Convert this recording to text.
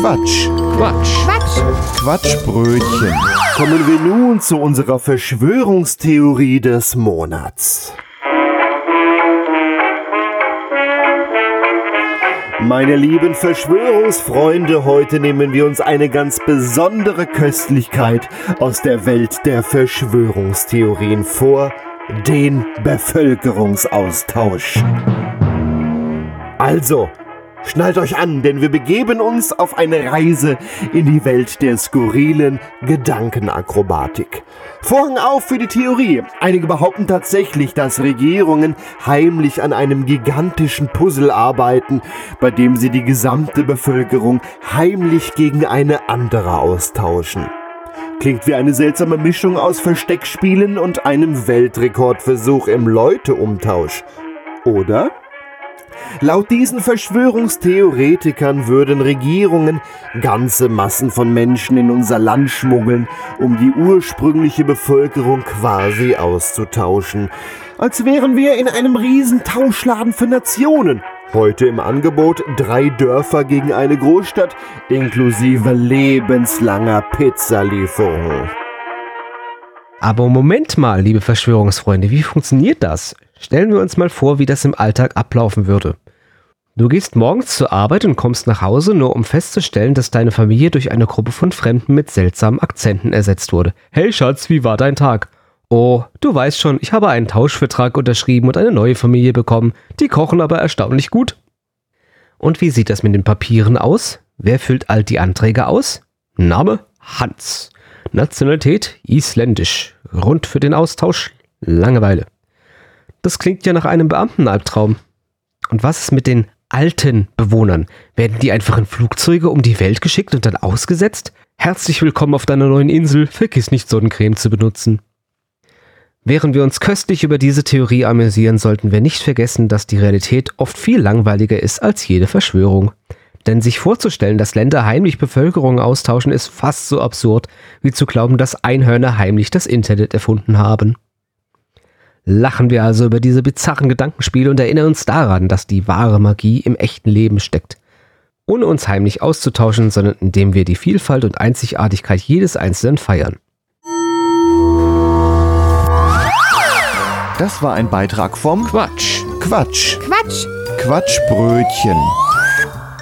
Quatsch. Quatsch. Quatsch. Quatschbrötchen. Kommen wir nun zu unserer Verschwörungstheorie des Monats. Meine lieben Verschwörungsfreunde, heute nehmen wir uns eine ganz besondere Köstlichkeit aus der Welt der Verschwörungstheorien vor, den Bevölkerungsaustausch. Also, Schnallt euch an, denn wir begeben uns auf eine Reise in die Welt der skurrilen Gedankenakrobatik. Vorhang auf für die Theorie. Einige behaupten tatsächlich, dass Regierungen heimlich an einem gigantischen Puzzle arbeiten, bei dem sie die gesamte Bevölkerung heimlich gegen eine andere austauschen. Klingt wie eine seltsame Mischung aus Versteckspielen und einem Weltrekordversuch im Leuteumtausch. Oder? Laut diesen Verschwörungstheoretikern würden Regierungen ganze Massen von Menschen in unser Land schmuggeln, um die ursprüngliche Bevölkerung quasi auszutauschen. Als wären wir in einem riesen Tauschladen für Nationen. Heute im Angebot drei Dörfer gegen eine Großstadt inklusive lebenslanger Pizzalieferung. Aber Moment mal, liebe Verschwörungsfreunde, wie funktioniert das? Stellen wir uns mal vor, wie das im Alltag ablaufen würde. Du gehst morgens zur Arbeit und kommst nach Hause, nur um festzustellen, dass deine Familie durch eine Gruppe von Fremden mit seltsamen Akzenten ersetzt wurde. Hey Schatz, wie war dein Tag? Oh, du weißt schon, ich habe einen Tauschvertrag unterschrieben und eine neue Familie bekommen. Die kochen aber erstaunlich gut. Und wie sieht das mit den Papieren aus? Wer füllt all die Anträge aus? Name Hans. Nationalität isländisch. Grund für den Austausch Langeweile. Das klingt ja nach einem Beamtenalbtraum. Und was ist mit den alten Bewohnern? Werden die einfach in Flugzeuge um die Welt geschickt und dann ausgesetzt? Herzlich willkommen auf deiner neuen Insel. Vergiss nicht, Sonnencreme zu benutzen. Während wir uns köstlich über diese Theorie amüsieren, sollten wir nicht vergessen, dass die Realität oft viel langweiliger ist als jede Verschwörung. Denn sich vorzustellen, dass Länder heimlich Bevölkerung austauschen, ist fast so absurd, wie zu glauben, dass Einhörner heimlich das Internet erfunden haben. Lachen wir also über diese bizarren Gedankenspiele und erinnern uns daran, dass die wahre Magie im echten Leben steckt. Ohne uns heimlich auszutauschen, sondern indem wir die Vielfalt und Einzigartigkeit jedes Einzelnen feiern. Das war ein Beitrag vom Quatsch. Quatsch. Quatsch. Quatschbrötchen.